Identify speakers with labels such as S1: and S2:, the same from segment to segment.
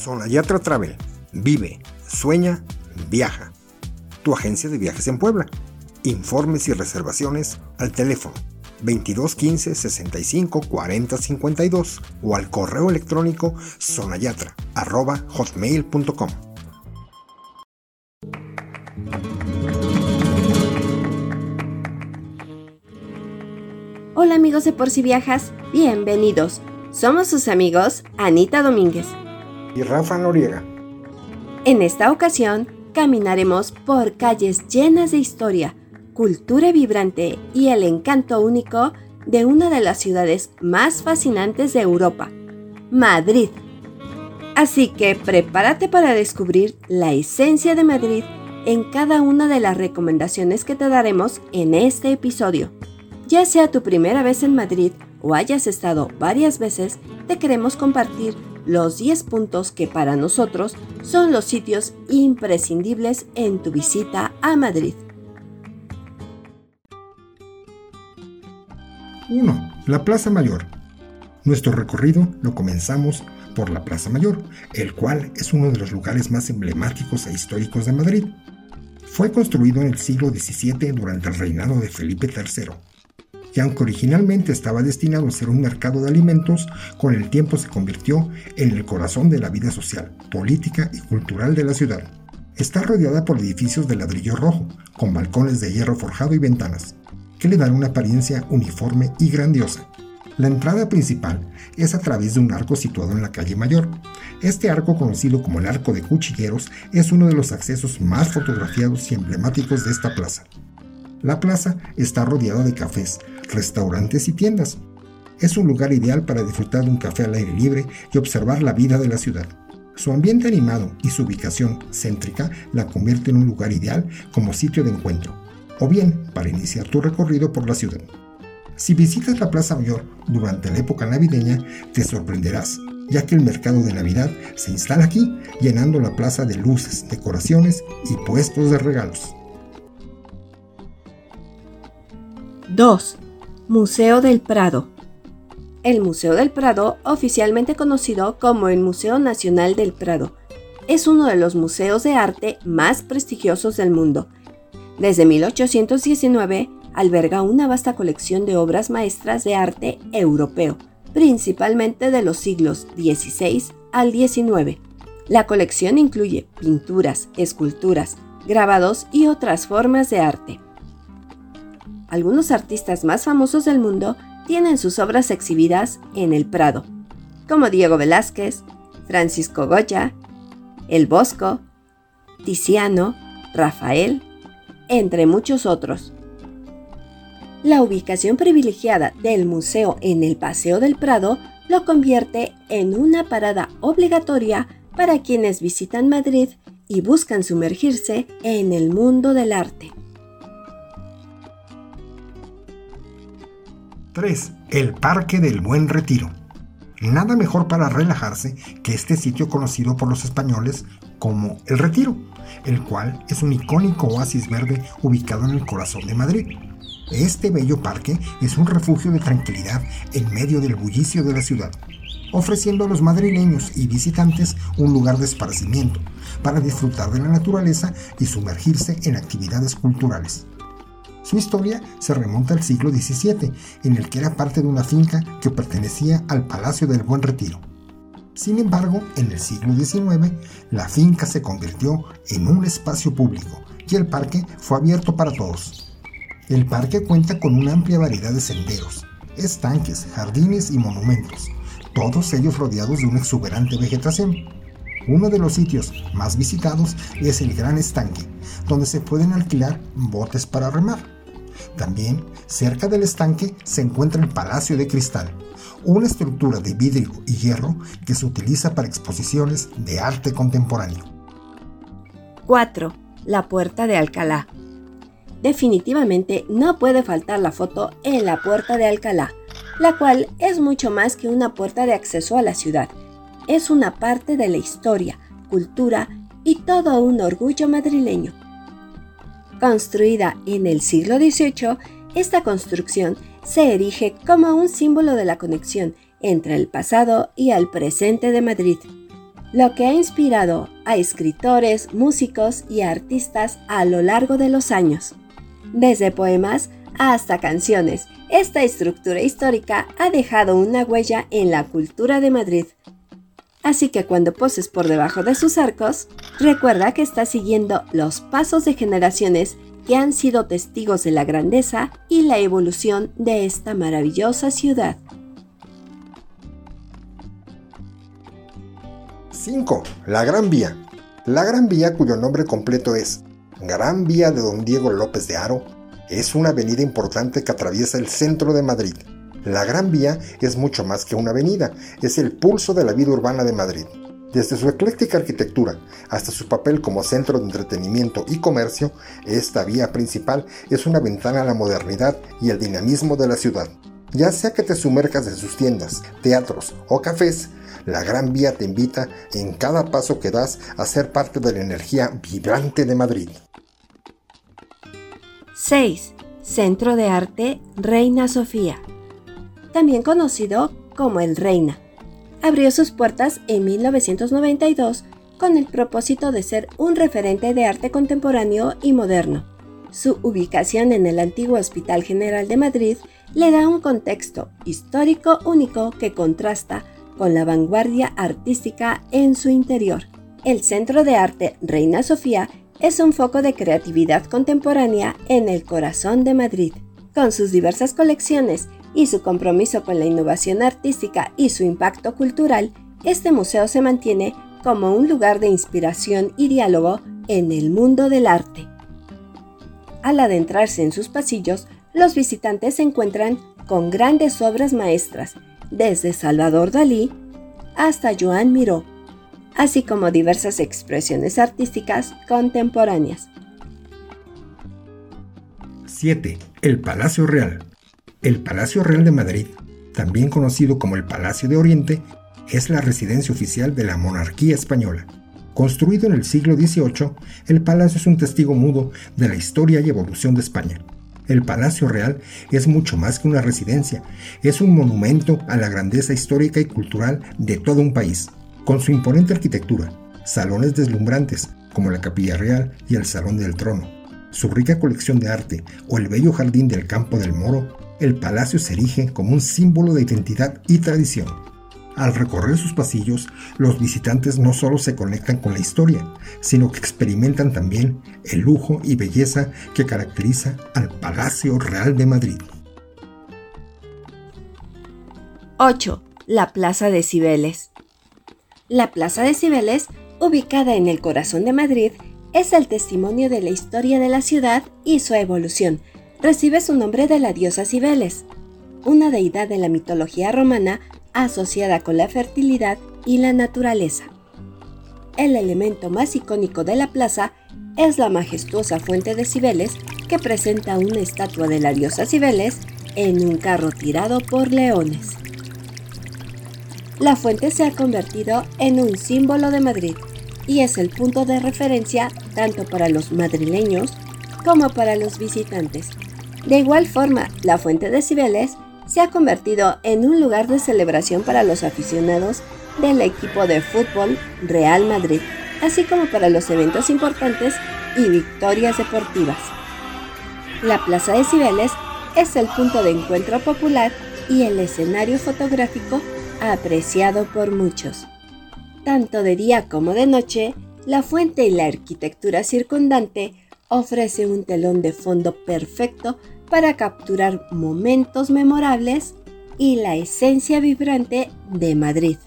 S1: Sonayatra Travel. Vive, sueña, viaja. Tu agencia de viajes en Puebla. Informes y reservaciones al teléfono 22 15 65 40 52 o al correo electrónico sonayatra hotmail.com.
S2: Hola amigos de Por si Viajas, bienvenidos. Somos sus amigos Anita Domínguez
S1: y Rafa Noriega.
S2: En esta ocasión, caminaremos por calles llenas de historia, cultura vibrante y el encanto único de una de las ciudades más fascinantes de Europa, Madrid. Así que prepárate para descubrir la esencia de Madrid en cada una de las recomendaciones que te daremos en este episodio. Ya sea tu primera vez en Madrid o hayas estado varias veces, te queremos compartir los 10 puntos que para nosotros son los sitios imprescindibles en tu visita a Madrid.
S1: 1. La Plaza Mayor. Nuestro recorrido lo comenzamos por la Plaza Mayor, el cual es uno de los lugares más emblemáticos e históricos de Madrid. Fue construido en el siglo XVII durante el reinado de Felipe III y aunque originalmente estaba destinado a ser un mercado de alimentos, con el tiempo se convirtió en el corazón de la vida social, política y cultural de la ciudad. Está rodeada por edificios de ladrillo rojo, con balcones de hierro forjado y ventanas, que le dan una apariencia uniforme y grandiosa. La entrada principal es a través de un arco situado en la calle Mayor. Este arco, conocido como el Arco de Cuchilleros, es uno de los accesos más fotografiados y emblemáticos de esta plaza. La plaza está rodeada de cafés, restaurantes y tiendas. Es un lugar ideal para disfrutar de un café al aire libre y observar la vida de la ciudad. Su ambiente animado y su ubicación céntrica la convierte en un lugar ideal como sitio de encuentro, o bien para iniciar tu recorrido por la ciudad. Si visitas la Plaza Mayor durante la época navideña, te sorprenderás, ya que el mercado de Navidad se instala aquí, llenando la plaza de luces, decoraciones y puestos de regalos.
S2: 2. Museo del Prado. El Museo del Prado, oficialmente conocido como el Museo Nacional del Prado, es uno de los museos de arte más prestigiosos del mundo. Desde 1819 alberga una vasta colección de obras maestras de arte europeo, principalmente de los siglos XVI al XIX. La colección incluye pinturas, esculturas, grabados y otras formas de arte algunos artistas más famosos del mundo tienen sus obras exhibidas en el Prado, como Diego Velázquez, Francisco Goya, El Bosco, Tiziano, Rafael, entre muchos otros. La ubicación privilegiada del museo en el Paseo del Prado lo convierte en una parada obligatoria para quienes visitan Madrid y buscan sumergirse en el mundo del arte.
S1: 3. El Parque del Buen Retiro. Nada mejor para relajarse que este sitio conocido por los españoles como El Retiro, el cual es un icónico oasis verde ubicado en el corazón de Madrid. Este bello parque es un refugio de tranquilidad en medio del bullicio de la ciudad, ofreciendo a los madrileños y visitantes un lugar de esparcimiento para disfrutar de la naturaleza y sumergirse en actividades culturales. Su historia se remonta al siglo XVII, en el que era parte de una finca que pertenecía al Palacio del Buen Retiro. Sin embargo, en el siglo XIX, la finca se convirtió en un espacio público y el parque fue abierto para todos. El parque cuenta con una amplia variedad de senderos, estanques, jardines y monumentos, todos ellos rodeados de una exuberante vegetación. Uno de los sitios más visitados es el Gran Estanque, donde se pueden alquilar botes para remar. También, cerca del estanque, se encuentra el Palacio de Cristal, una estructura de vidrio y hierro que se utiliza para exposiciones de arte contemporáneo.
S2: 4. La Puerta de Alcalá. Definitivamente no puede faltar la foto en la Puerta de Alcalá, la cual es mucho más que una puerta de acceso a la ciudad. Es una parte de la historia, cultura y todo un orgullo madrileño. Construida en el siglo XVIII, esta construcción se erige como un símbolo de la conexión entre el pasado y el presente de Madrid. lo que ha inspirado a escritores, músicos y artistas a lo largo de los años. Desde poemas hasta canciones, esta estructura histórica ha dejado una huella en la cultura de Madrid. Así que cuando poses por debajo de sus arcos, recuerda que estás siguiendo los pasos de generaciones que han sido testigos de la grandeza y la evolución de esta maravillosa ciudad.
S1: 5. La Gran Vía. La Gran Vía, cuyo nombre completo es Gran Vía de Don Diego López de Haro, es una avenida importante que atraviesa el centro de Madrid. La Gran Vía es mucho más que una avenida, es el pulso de la vida urbana de Madrid. Desde su ecléctica arquitectura hasta su papel como centro de entretenimiento y comercio, esta vía principal es una ventana a la modernidad y el dinamismo de la ciudad. Ya sea que te sumerjas en sus tiendas, teatros o cafés, la Gran Vía te invita en cada paso que das a ser parte de la energía vibrante de Madrid.
S2: 6. Centro de Arte Reina Sofía. También conocido como el Reina. Abrió sus puertas en 1992 con el propósito de ser un referente de arte contemporáneo y moderno. Su ubicación en el antiguo Hospital General de Madrid le da un contexto histórico único que contrasta con la vanguardia artística en su interior. El Centro de Arte Reina Sofía es un foco de creatividad contemporánea en el corazón de Madrid. Con sus diversas colecciones y su compromiso con la innovación artística y su impacto cultural, este museo se mantiene como un lugar de inspiración y diálogo en el mundo del arte. Al adentrarse en sus pasillos, los visitantes se encuentran con grandes obras maestras desde Salvador Dalí hasta Joan Miró, así como diversas expresiones artísticas contemporáneas.
S1: 7. El Palacio Real. El Palacio Real de Madrid, también conocido como el Palacio de Oriente, es la residencia oficial de la monarquía española. Construido en el siglo XVIII, el palacio es un testigo mudo de la historia y evolución de España. El Palacio Real es mucho más que una residencia, es un monumento a la grandeza histórica y cultural de todo un país, con su imponente arquitectura, salones deslumbrantes como la Capilla Real y el Salón del Trono, su rica colección de arte o el bello jardín del Campo del Moro, el palacio se erige como un símbolo de identidad y tradición. Al recorrer sus pasillos, los visitantes no solo se conectan con la historia, sino que experimentan también el lujo y belleza que caracteriza al Palacio Real de Madrid.
S2: 8. La Plaza de Cibeles. La Plaza de Cibeles, ubicada en el corazón de Madrid, es el testimonio de la historia de la ciudad y su evolución. Recibe su nombre de la diosa Cibeles, una deidad de la mitología romana asociada con la fertilidad y la naturaleza. El elemento más icónico de la plaza es la majestuosa fuente de Cibeles que presenta una estatua de la diosa Cibeles en un carro tirado por leones. La fuente se ha convertido en un símbolo de Madrid y es el punto de referencia tanto para los madrileños como para los visitantes. De igual forma, la fuente de Cibeles se ha convertido en un lugar de celebración para los aficionados del equipo de fútbol Real Madrid, así como para los eventos importantes y victorias deportivas. La Plaza de Cibeles es el punto de encuentro popular y el escenario fotográfico apreciado por muchos. Tanto de día como de noche, la fuente y la arquitectura circundante ofrece un telón de fondo perfecto para capturar momentos memorables y la esencia vibrante de Madrid.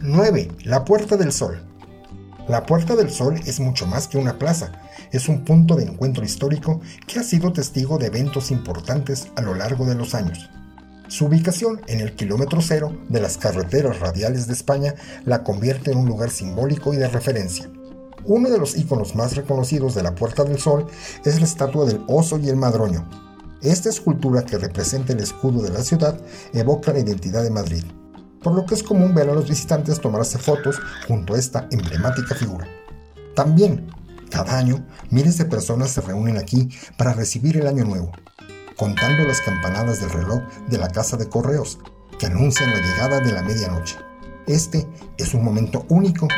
S1: 9. La Puerta del Sol. La Puerta del Sol es mucho más que una plaza, es un punto de encuentro histórico que ha sido testigo de eventos importantes a lo largo de los años. Su ubicación en el kilómetro cero de las carreteras radiales de España la convierte en un lugar simbólico y de referencia. Uno de los iconos más reconocidos de la Puerta del Sol es la estatua del oso y el madroño. Esta escultura que representa el escudo de la ciudad evoca la identidad de Madrid, por lo que es común ver a los visitantes tomarse fotos junto a esta emblemática figura. También, cada año, miles de personas se reúnen aquí para recibir el año nuevo, contando las campanadas del reloj de la casa de correos, que anuncian la llegada de la medianoche. Este es un momento único,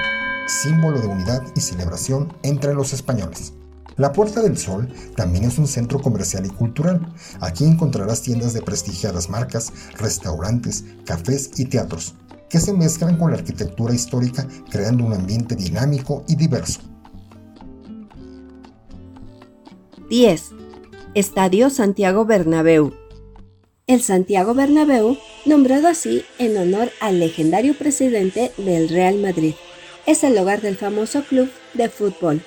S1: símbolo de unidad y celebración entre los españoles. La Puerta del Sol también es un centro comercial y cultural. Aquí encontrarás tiendas de prestigiadas marcas, restaurantes, cafés y teatros, que se mezclan con la arquitectura histórica creando un ambiente dinámico y diverso.
S2: 10. Estadio Santiago Bernabéu. El Santiago Bernabéu, nombrado así en honor al legendario presidente del Real Madrid, es el hogar del famoso club de fútbol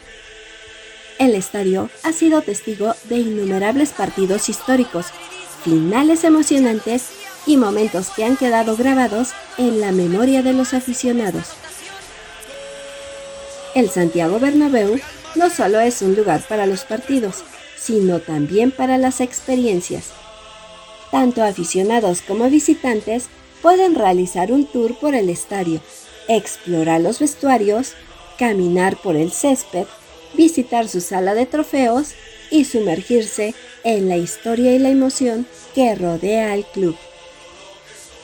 S2: el estadio ha sido testigo de innumerables partidos históricos, finales emocionantes y momentos que han quedado grabados en la memoria de los aficionados. El Santiago Bernabéu no solo es un lugar para los partidos, sino también para las experiencias. Tanto aficionados como visitantes pueden realizar un tour por el estadio, explorar los vestuarios, caminar por el césped visitar su sala de trofeos y sumergirse en la historia y la emoción que rodea al club.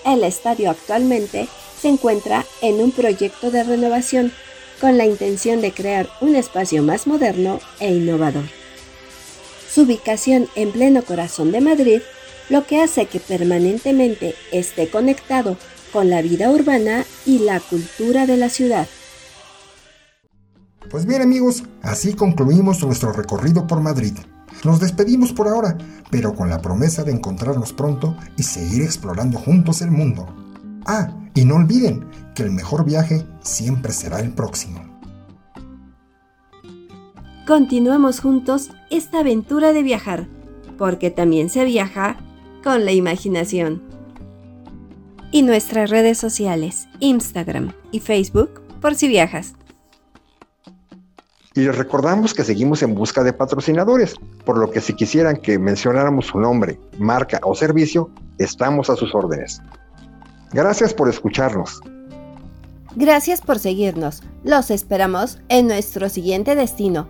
S2: El estadio actualmente se encuentra en un proyecto de renovación con la intención de crear un espacio más moderno e innovador. Su ubicación en pleno corazón de Madrid lo que hace que permanentemente esté conectado con la vida urbana y la cultura de la ciudad.
S1: Pues bien amigos, así concluimos nuestro recorrido por Madrid. Nos despedimos por ahora, pero con la promesa de encontrarnos pronto y seguir explorando juntos el mundo. Ah, y no olviden que el mejor viaje siempre será el próximo.
S2: Continuemos juntos esta aventura de viajar, porque también se viaja con la imaginación. Y nuestras redes sociales, Instagram y Facebook, por si viajas.
S3: Y les recordamos que seguimos en busca de patrocinadores, por lo que si quisieran que mencionáramos su nombre, marca o servicio, estamos a sus órdenes. Gracias por escucharnos.
S2: Gracias por seguirnos. Los esperamos en nuestro siguiente destino.